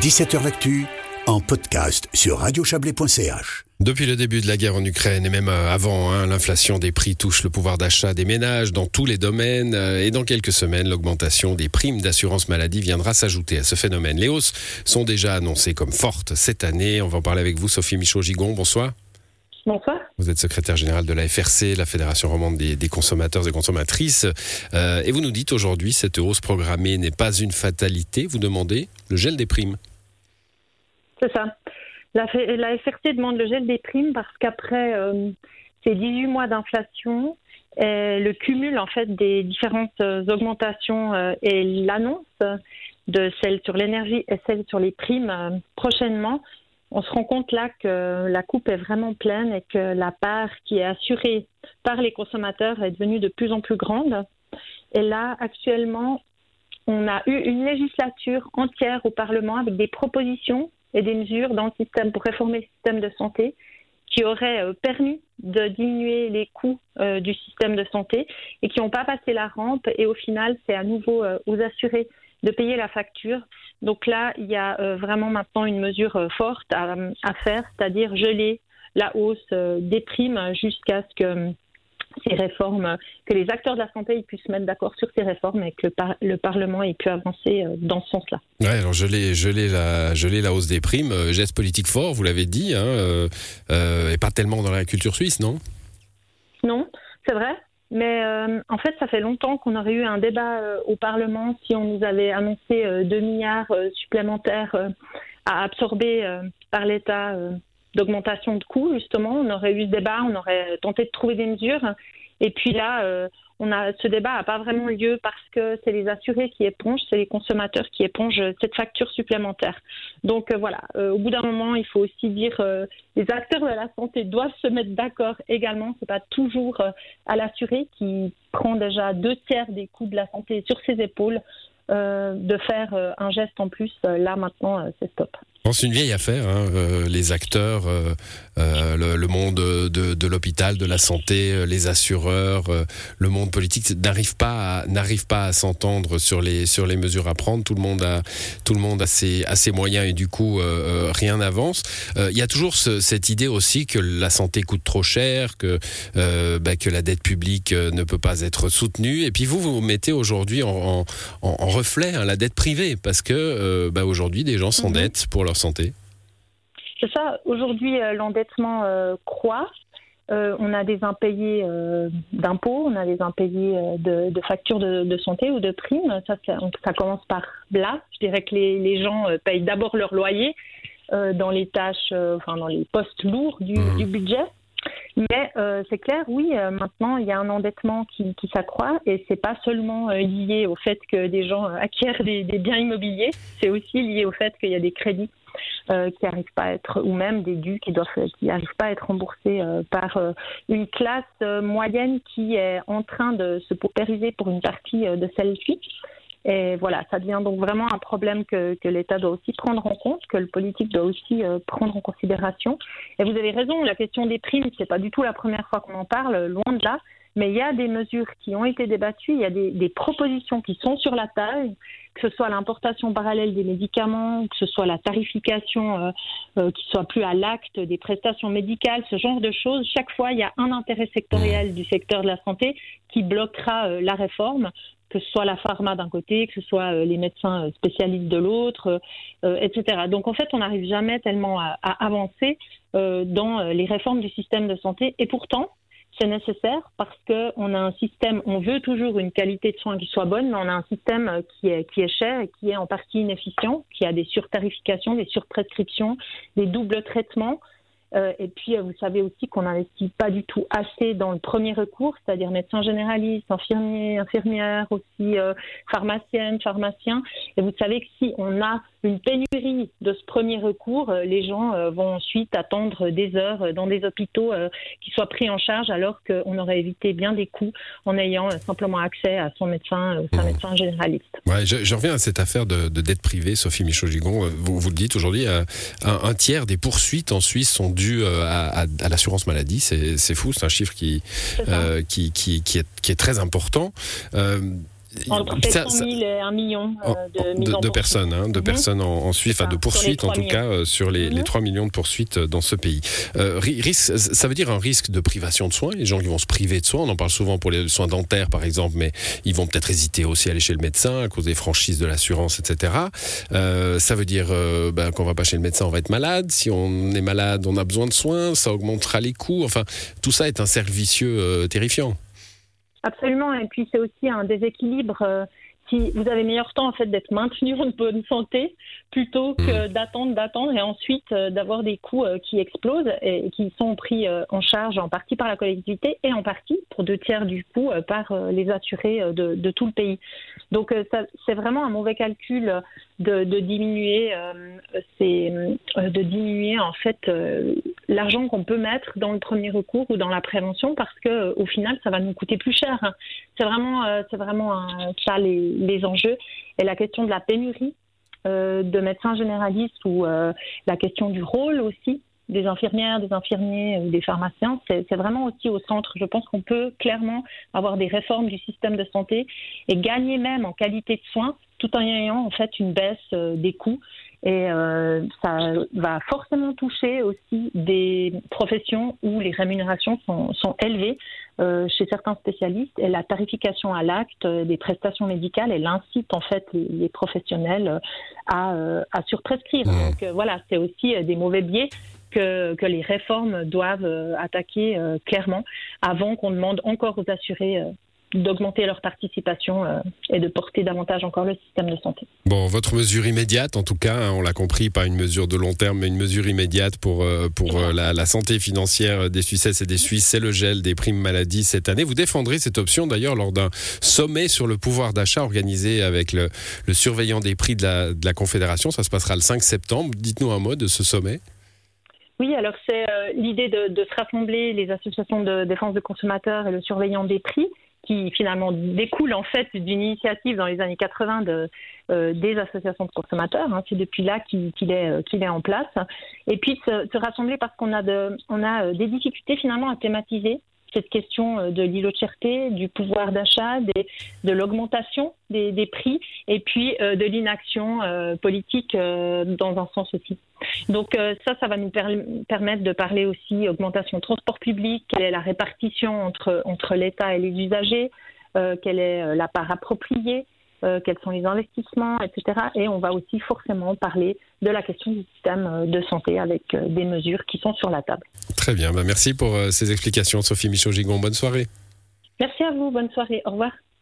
17h L'actu en podcast sur radiochablais.ch. Depuis le début de la guerre en Ukraine et même euh, avant, hein, l'inflation des prix touche le pouvoir d'achat des ménages dans tous les domaines euh, et dans quelques semaines, l'augmentation des primes d'assurance maladie viendra s'ajouter à ce phénomène. Les hausses sont déjà annoncées comme fortes cette année. On va en parler avec vous, Sophie Michaud-Gigon. Bonsoir. Bonsoir. Vous êtes secrétaire générale de la FRC, la Fédération romande des, consommateurs et consommatrices. Euh, et vous nous dites aujourd'hui, cette hausse programmée n'est pas une fatalité. Vous demandez le gel des primes. C'est ça. La, la, demande le gel des primes parce qu'après euh, ces 18 mois d'inflation, le cumul en fait des différentes euh, augmentations euh, et l'annonce de celles sur l'énergie et celles sur les primes prochainement, on se rend compte là que la coupe est vraiment pleine et que la part qui est assurée par les consommateurs est devenue de plus en plus grande. Et là, actuellement, on a eu une législature entière au Parlement avec des propositions et des mesures dans le système pour réformer le système de santé qui auraient euh, permis de diminuer les coûts euh, du système de santé et qui n'ont pas passé la rampe. Et au final, c'est à nouveau euh, aux assurés de payer la facture. Donc là, il y a vraiment maintenant une mesure forte à, à faire, c'est-à-dire geler la hausse des primes jusqu'à ce que ces réformes, que les acteurs de la santé puissent se mettre d'accord sur ces réformes et que le, Parlement ait pu avancer euh, dans ce sens-là. Ouais, alors je l'ai, la, la hausse des primes, euh, geste politique fort, vous l'avez dit, hein, euh, et pas tellement dans la culture suisse, non? Non, c'est vrai. Mais en fait, ça fait longtemps qu'on aurait eu un débat au Parlement si on nous avait annoncé 2 milliards supplémentaires à absorber par l'État d'augmentation de coûts, justement. On aurait eu ce débat, on aurait tenté de trouver des mesures. Et puis là, euh, on a, ce débat n'a pas vraiment lieu parce que c'est les assurés qui épongent, c'est les consommateurs qui épongent cette facture supplémentaire. Donc euh, voilà, euh, au bout d'un moment, il faut aussi dire les acteurs de la santé doivent se mettre d'accord également. C'est pas toujours à l'assuré qui prend déjà deux tiers des coûts de la santé sur ses épaules de faire un geste en plus. là maintenant, c'est stop. C'est une vieille affaire, hein, euh, les acteurs, euh, euh, le, monde de, de l'hôpital, de la santé, les assureurs, le monde politique n'arrive pas à, n'arrive pas à s'entendre sur les sur les mesures à prendre. Tout le monde a tout le monde a ses, a ses moyens et du coup rien n'avance. Il y a toujours cette idée aussi que la santé coûte trop cher, que bah, que la dette publique ne peut pas être soutenue. Et puis vous vous mettez aujourd'hui en, en, reflet hein, la dette privée parce que bah, aujourd'hui des gens s'endettent pour leur santé C'est ça. Aujourd'hui, euh, l'endettement euh, croît. Euh, on a des impayés d'impôts, on a des impayés de, factures de, santé ou de primes. Ça, ça, commence par là. Je dirais que les, gens payent d'abord leur loyer dans les tâches, enfin dans les postes lourds du, mmh. budget. Mais c'est clair, oui, maintenant il y a un endettement qui, s'accroît et c'est pas seulement lié au fait que des gens acquièrent des biens immobiliers, c'est aussi lié au fait qu'il y a des crédits euh, qui n'arrivent pas à être, ou même des dus qui doivent, qui pas à être remboursés euh, par euh, une classe moyenne qui est en train de se paupériser pour une partie de celle-ci. Et voilà, ça devient donc vraiment un problème que, l'État doit aussi prendre en compte, que le politique doit aussi prendre en considération. Et vous avez raison, la question des primes, c'est pas du tout la première fois qu'on en parle, loin de là. Mais il y a des mesures qui ont été débattues, il y a des, des propositions qui sont sur la table, que ce soit l'importation parallèle des médicaments, que ce soit la tarification euh, euh, qui soit plus à l'acte des prestations médicales, ce genre de choses. Chaque fois, il y a un intérêt sectoriel du secteur de la santé qui bloquera euh, la réforme que ce soit la pharma d'un côté, que ce soit les médecins spécialistes de l'autre, etc. Donc en fait, on n'arrive jamais tellement à, à avancer dans les réformes du système de santé. Et pourtant, c'est nécessaire parce qu'on a un système, on veut toujours une qualité de soins qui soit bonne, mais on a un système qui est, qui est cher et qui est en partie inefficient, qui a des surtarifications, des surprescriptions, des doubles traitements. Euh, et puis, euh, vous savez aussi qu'on n'investit pas du tout assez dans le premier recours, c'est-à-dire médecins généralistes, infirmiers, infirmières, aussi euh, pharmaciennes, pharmaciens. Et vous savez que si on a une pénurie de ce premier recours, euh, les gens euh, vont ensuite attendre des heures euh, dans des hôpitaux qui soient pris en charge alors qu'on aurait évité bien des coûts en ayant simplement accès à son médecin, sa mmh. médecin généraliste. Ouais, je, reviens à cette affaire de, dette privée, Sophie Michaud-Gigon. Vous, vous le dites aujourd'hui, un, tiers des poursuites en Suisse sont dues à, l'assurance maladie. C'est fou, c'est un chiffre qui, qui, qui, est, qui, est, très important. Entre 700 000 et 1 million de, personnes, hein, de mhm. personnes en, Suisse, de poursuites en tout cas sur les, 3 mhm. millions de poursuites dans ce pays. risque, ça veut dire un risque de privation de soins, les gens qui vont se priver de soins, on en parle souvent pour les soins dentaires par exemple, mais ils vont peut-être hésiter aussi à aller chez le médecin à cause des franchises de l'assurance, etc. ça veut dire ben, qu'on va pas chez le médecin, on va être malade. Si on est malade, on a besoin de soins, ça augmentera les coûts. Enfin, tout ça est un cercle vicieux terrifiant. Absolument, et puis c'est aussi un déséquilibre. Euh, si vous avez meilleur temps en fait d'être maintenu en bonne santé plutôt que mmh. d'attendre, d'attendre et ensuite euh, d'avoir des coûts euh, qui explosent et qui sont pris en charge en partie par la collectivité et en partie pour deux tiers du coût par les assurés de, de, tout le pays. Donc c'est vraiment un mauvais calcul de, diminuer, c'est de diminuer en fait l'argent qu'on peut mettre dans le premier recours ou dans la prévention parce que au final ça va nous coûter plus cher. C'est vraiment euh, c'est vraiment ça les, les, enjeux et la question de la pénurie euh, de médecins généralistes ou euh, la question du rôle aussi des infirmières, des infirmiers ou des pharmaciens, c'est vraiment aussi au centre. Je pense qu'on peut clairement avoir des réformes du système de santé et gagner même en qualité de soins tout en ayant en fait une baisse des coûts et euh, ça va forcément toucher aussi des professions où les rémunérations sont, sont élevées euh, chez certains spécialistes et la tarification à l'acte des prestations médicales, elle incite en fait les, professionnels à, euh, à surprescrire. Mmh. Donc euh, voilà, c'est aussi des mauvais biais que, que, les réformes doivent attaquer clairement avant qu'on demande encore aux assurés d'augmenter leur participation euh, et de porter davantage encore le système de santé. Bon, votre mesure immédiate, en tout cas, hein, on l'a compris, pas une mesure de long terme, mais une mesure immédiate pour, euh, pour euh, la, la, santé financière des Suisses et des Suisses, c'est le gel des primes maladie cette année. Vous défendrez cette option d'ailleurs lors d'un sommet sur le pouvoir d'achat organisé avec le, le, surveillant des prix de la, de la Confédération. Ça se passera le 5 septembre. Dites-nous un mot de ce sommet. Oui, alors c'est l'idée de, de, se rassembler les associations de défense de consommateurs et le surveillant des prix qui finalement découle en fait d'une initiative dans les années 80 de, euh, des associations de consommateurs. Hein. C'est depuis là qu'il est, euh, est en place. Et puis se, se rassembler parce qu'on a, on a euh, des difficultés finalement à thématiser cette question euh, de l'îlotièreté, du pouvoir d'achat, de l'augmentation des, des, prix et puis euh, de l'inaction euh, politique dans un sens aussi. Donc ça, ça va nous permettre de parler aussi augmentation de transport public, quelle est la répartition entre, entre l'État et les usagers, quelle est la part appropriée, euh, quels sont les investissements, etc. Et on va aussi forcément parler de la question du système euh, de santé avec euh, des mesures qui sont sur la table. Très bien, bah, merci pour ces explications Sophie Michaud-Gigon. Bonne soirée. Merci à vous, bonne soirée, au revoir.